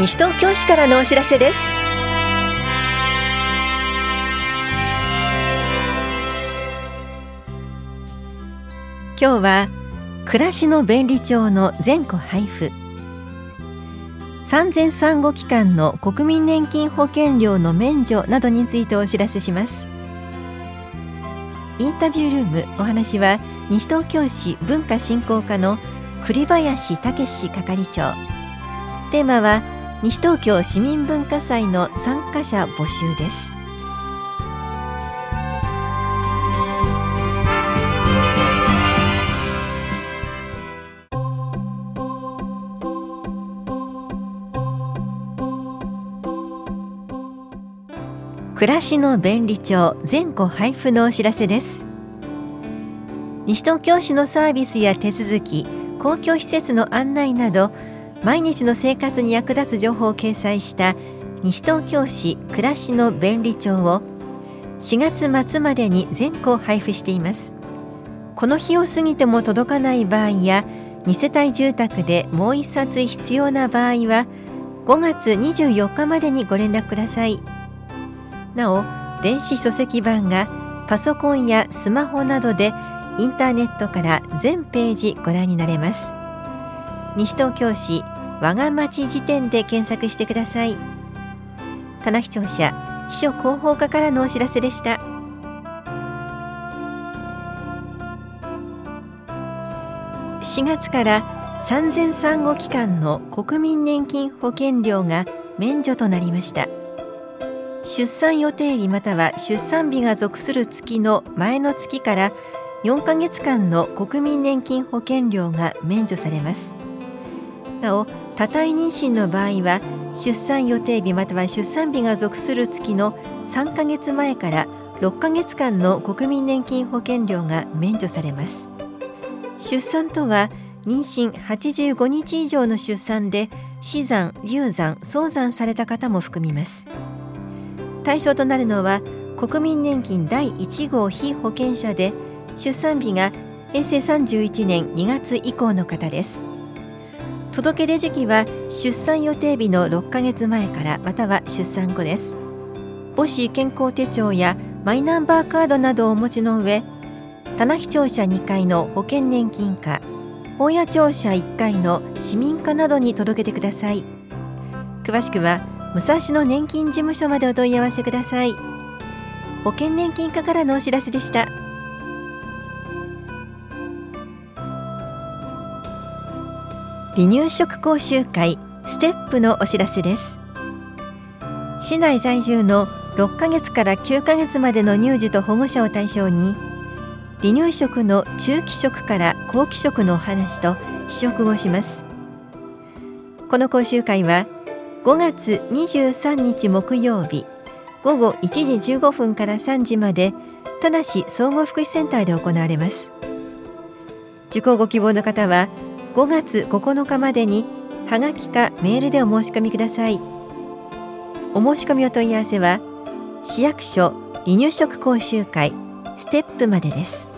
西東京市からのお知らせです。今日は暮らしの便利帳の全戸配布。産前産後期間の国民年金保険料の免除などについてお知らせします。インタビュールームお話は西東京市文化振興課の栗林武史係長。テーマは西東京市民文化祭の参加者募集です。暮らしの便利帳全戸配布のお知らせです。西東京市のサービスや手続き公共施設の案内など毎日の生活に役立つ情報を掲載した西東京市暮らしの便利帳を4月末までに全校配布しています。この日を過ぎても届かない場合や2世帯住宅でもう1冊必要な場合は5月24日までにご連絡ください。なお電子書籍版がパソコンやスマホなどでインターネットから全ページご覧になれます。西東京市我が町辞典で検索してください。棚視聴者秘書広報課からのお知らせでした。4月から産前産後期間の国民年金保険料が免除となりました。出産予定日または出産日が属する月の前の月から4ヶ月間の国民年金保険料が免除されます。なお多体妊娠の場合は出産予定日または出産日が属する月の3ヶ月前から6ヶ月間の国民年金保険料が免除されます。出産とは妊娠85日以上の出産で死産、流産、早産された方も含みます。対象となるのは国民年金第1号被保険者で出産日が平成31年2月以降の方です。届け出時期は出産予定日の6ヶ月前からまたは出産後です。母子健康手帳やマイナンバーカードなどをお持ちの上棚視庁舎2階の保険年金課本屋庁舎1階の市民課などに届けてください。詳しくは武蔵野年金事務所までお問い合わせください。保険年金課からのお知らせでした。離乳食講習会ステップのお知らせです。市内在住の6ヶ月から9ヶ月までの乳児と保護者を対象に離乳食の中期食から後期食のお話と試食をします。この講習会は5月23日木曜日午後1時15分から3時まで田梨総合福祉センターで行われます。受講ご希望の方は5月9日までにはがきかメールでお申し込みください。お申し込みお問い合わせは市役所離乳食講習会ステップまでです。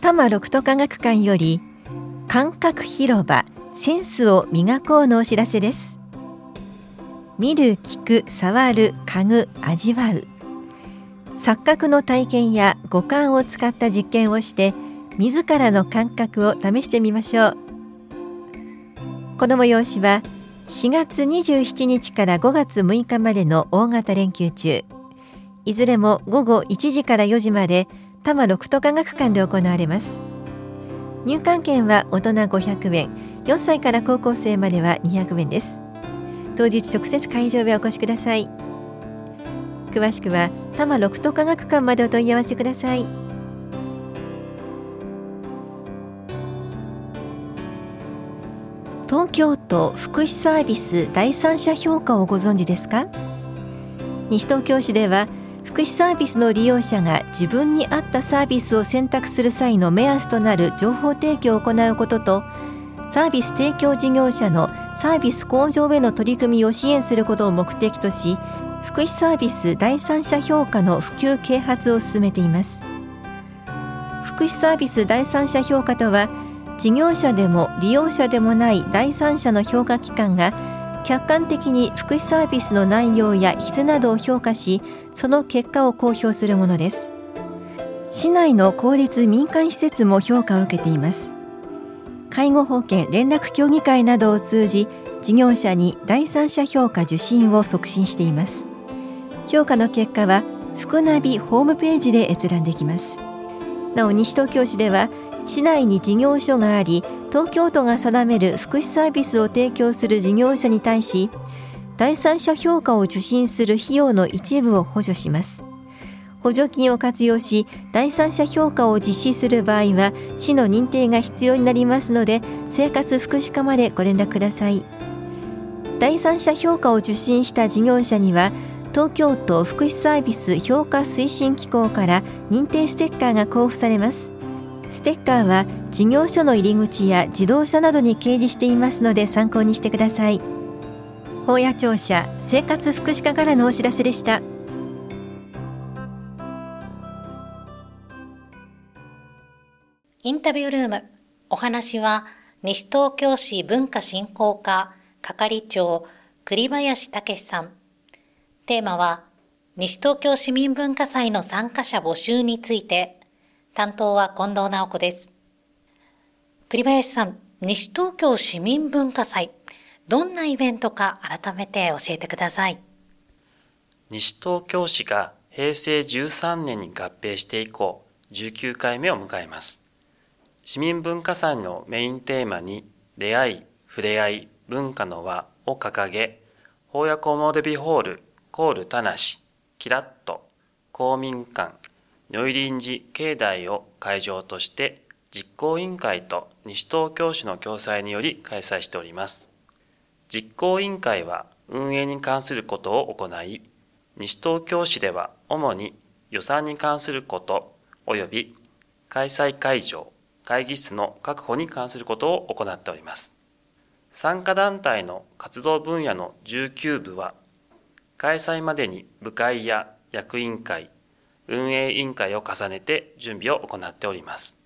多摩六都科学館より感覚広場センスを磨こうのお知らせです。見る聞く触る嗅ぐ味わう。錯覚の体験や五感を使った実験をして自らの感覚を試してみましょう。この催しは4月27日から5月6日までの大型連休中。いずれも午後1時から4時まで多摩六都科学館で行われます。入館券は大人500円4歳から高校生までは200円です。当日直接会場へお越しください。詳しくは多摩六都科学館までお問い合わせください。東京都福祉サービス第三者評価をご存知ですか？西東京市では福祉サービスの利用者が自分に合ったサービスを選択する際の目安となる情報提供を行うこととサービス提供事業者のサービス向上への取り組みを支援することを目的とし福祉サービス第三者評価の普及啓発を進めています。福祉サービス第三者評価とは事業者でも利用者でもない第三者の評価機関が客観的に福祉サービスの内容や質などを評価しその結果を公表するものです。市内の公立民間施設も評価を受けています。介護保険連絡協議会などを通じ事業者に第三者評価受診を促進しています。評価の結果は福ナビホームページで閲覧できます。なお西東京市では市内に事業所があり東京都が定める福祉サービスを提供する事業者に対し第三者評価を受診する費用の一部を補助します。補助金を活用し第三者評価を実施する場合は市の認定が必要になりますので生活福祉課までご連絡ください。第三者評価を受診した事業者には東京都福祉サービス評価推進機構から認定ステッカーが交付されます。ステッカーは事業所の入り口や自動車などに掲示していますので参考にしてください。法屋庁舎生活福祉課からのお知らせでした。インタビュールームお話は西東京市文化振興課係長栗林武さん。テーマは西東京市民文化祭の参加者募集について担当は近藤直子です。栗林さん、西東京市民文化祭、どんなイベントか改めて教えてください。西東京市が平成13年に合併して以降、19回目を迎えます。市民文化祭のメインテーマに、出会い、触れ合い、文化の輪を掲げ、法屋コモデビホール、コール田無、キラット、公民館、如意臨時境内を会場として実行委員会と西東京市の共催により開催しております。実行委員会は運営に関することを行い、西東京市では主に予算に関すること及び開催会場、会議室の確保に関することを行っております。参加団体の活動分野の19部は、開催までに部会や役員会、運営委員会を重ねて準備を行っております。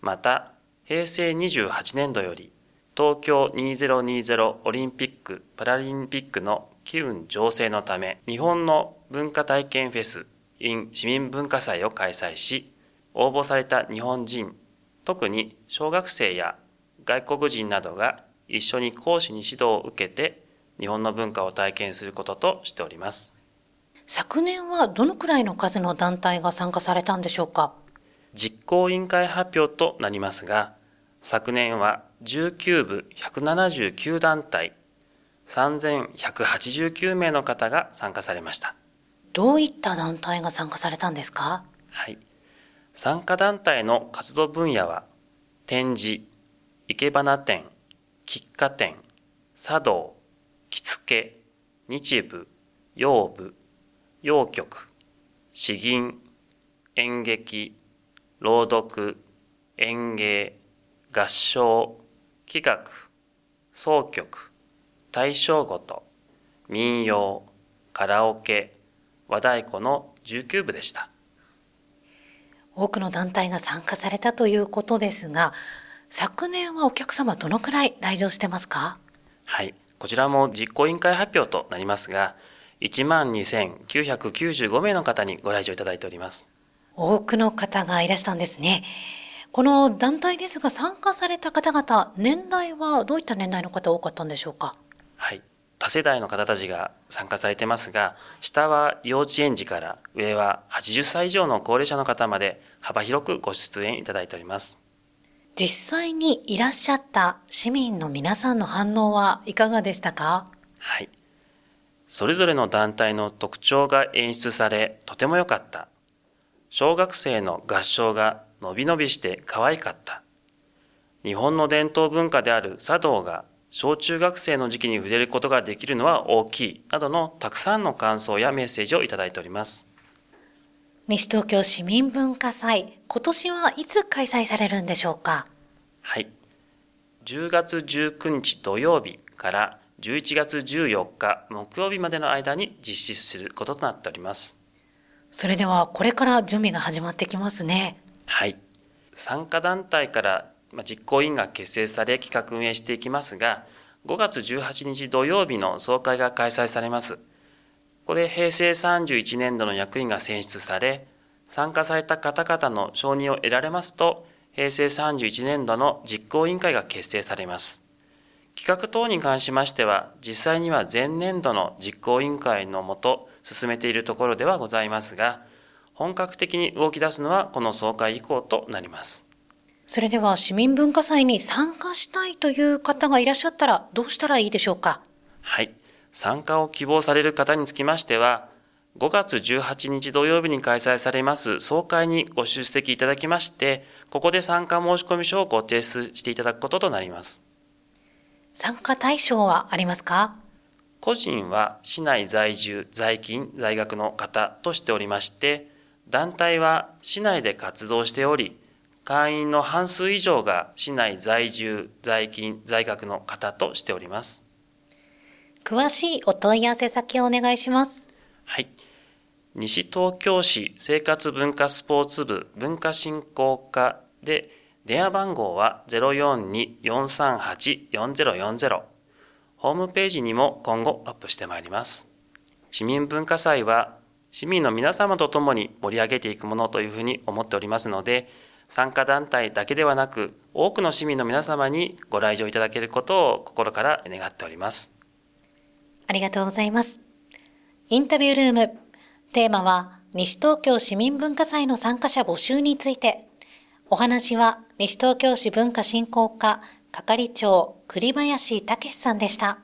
また、平成28年度より東京2020オリンピック・パラリンピックの機運醸成のため、日本の文化体験フェス in 市民文化祭を開催し、応募された日本人、特に小学生や外国人などが一緒に講師に指導を受けて、日本の文化を体験することとしております。昨年はどのくらいの数の団体が参加されたんでしょうか？実行委員会発表となりますが、昨年は19部179団体、3189名の方が参加されました。どういった団体が参加されたんですか？はい。参加団体の活動分野は、展示、生け花展、喫茶店、茶道、け、日部、洋部、洋曲、詩吟、演劇、朗読、演芸、合唱、器楽、総曲、大正ごと、民謡、カラオケ、和太鼓の19部でした。多くの団体が参加されたということですが、昨年はお客様どのくらい来場してますか？はい。こちらも実行委員会発表となりますが、1万2995名の方にご来場いただいております。多くの方がいらしたんですね。この団体ですが参加された方々、年代はどういった年代の方多かったんでしょうか？はい。多世代の方たちが参加されてますが、下は幼稚園児から上は80歳以上の高齢者の方まで幅広くご出演いただいております。実際にいらっしゃった市民の皆さんの反応はいかがでしたか？はい。それぞれの団体の特徴が演出され、とても良かった。小学生の合唱が伸び伸びして可愛かった。日本の伝統文化である茶道が小中学生の時期に触れることができるのは大きい、などのたくさんの感想やメッセージをいただいております。西東京市民文化祭、今年はいつ開催されるんでしょうか？はい。10月19日土曜日から11月14日木曜日までの間に実施することとなっております。それではこれから準備が始まってきますね。はい参加団体から実行委員が結成され企画運営していきますが5月18日土曜日の総会が開催されますここで平成31年度の役員が選出され参加された方々の承認を得られますと平成31年度の実行委員会が結成されます。企画等に関しましては実際には前年度の実行委員会のもと進めているところではございますが本格的に動き出すのはこの総会以降となります。それでは市民文化祭に参加したいという方がいらっしゃったらどうしたらいいでしょうか？はい。参加を希望される方につきましては5月18日土曜日に開催されます総会にご出席いただきましてここで参加申込書をご提出していただくこととなります参加対象はありますか？個人は市内在住在勤在学の方としておりまして団体は市内で活動しており会員の半数以上が市内在住、在勤、在学の方としております。詳しいお問い合わせ先をお願いします。はい。西東京市生活文化スポーツ部文化振興課で電話番号は042-438-4040ホームページにも今後アップしてまいります。市民文化祭は市民の皆様と共に盛り上げていくものというふうに思っておりますので、参加団体だけではなく多くの市民の皆様にご来場いただけることを心から願っております。ありがとうございます。インタビュールーム。テーマは西東京市民文化祭の参加者募集について。お話は西東京市文化振興課係長栗林武さんでした。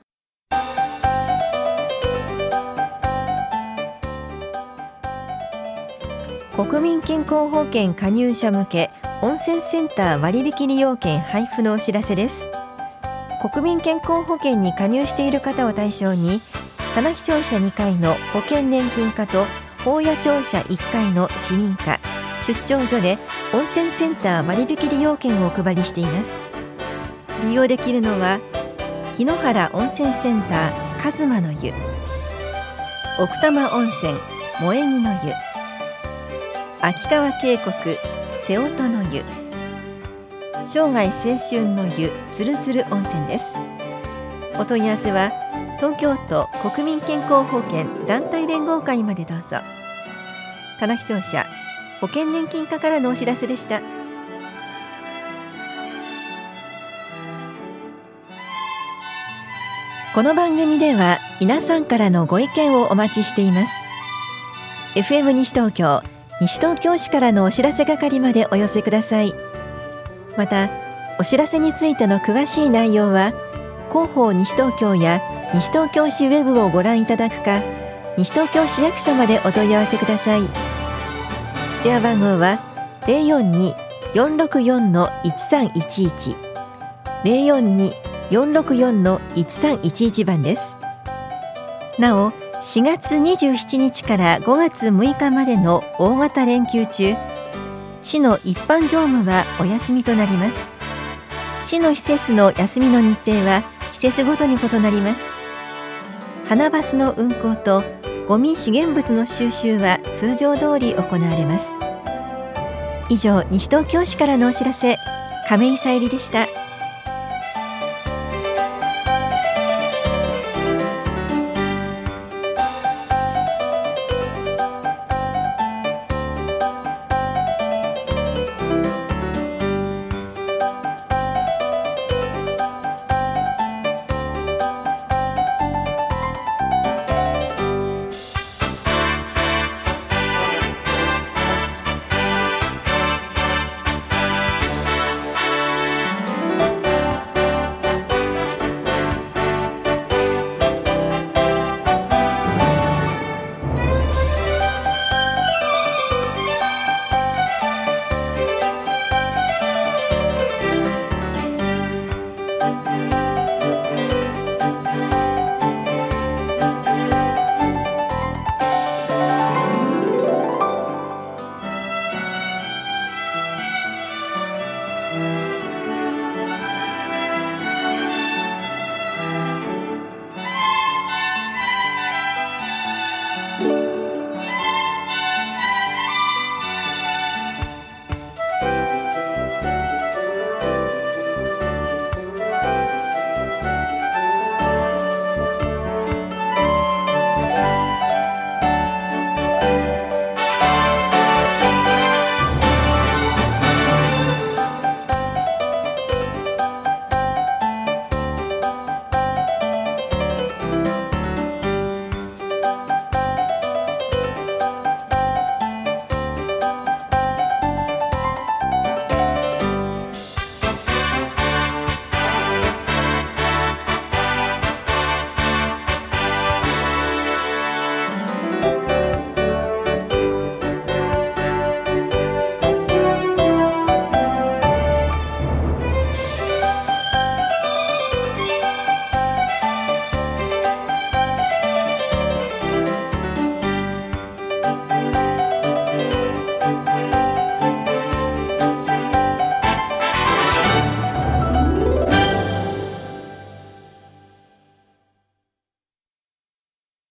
国民健康保険加入者向け温泉センター割引利用券配布のお知らせです。国民健康保険に加入している方を対象に棚視庁舎2階の保険年金課と法屋庁舎1階の市民課出張所で温泉センター割引利用券をお配りしています。利用できるのは日野原温泉センターカズマの湯。奥多摩温泉萌木の湯。秋川渓谷瀬音の湯。生涯青春の湯つるつる温泉です。お問い合わせは東京都国民健康保険団体連合会までどうぞ。棚視聴者保険年金課からのお知らせでした。この番組では皆さんからのご意見をお待ちしています。FM 西東京西東京市からのお知らせ係までお寄せください。またお知らせについての詳しい内容は広報西東京や西東京市ウェブをご覧いただくか西東京市役所までお問い合わせください。電話番号は042-464-1311 042-464-1311番です。なお4月27日から5月6日までの大型連休中市の一般業務はお休みとなります。市の施設の休みの日程は季節ごとに異なります。花バスの運行とゴミ資源物の収集は通常通り行われます。以上西東京市からのお知らせ。亀井さゆりでした。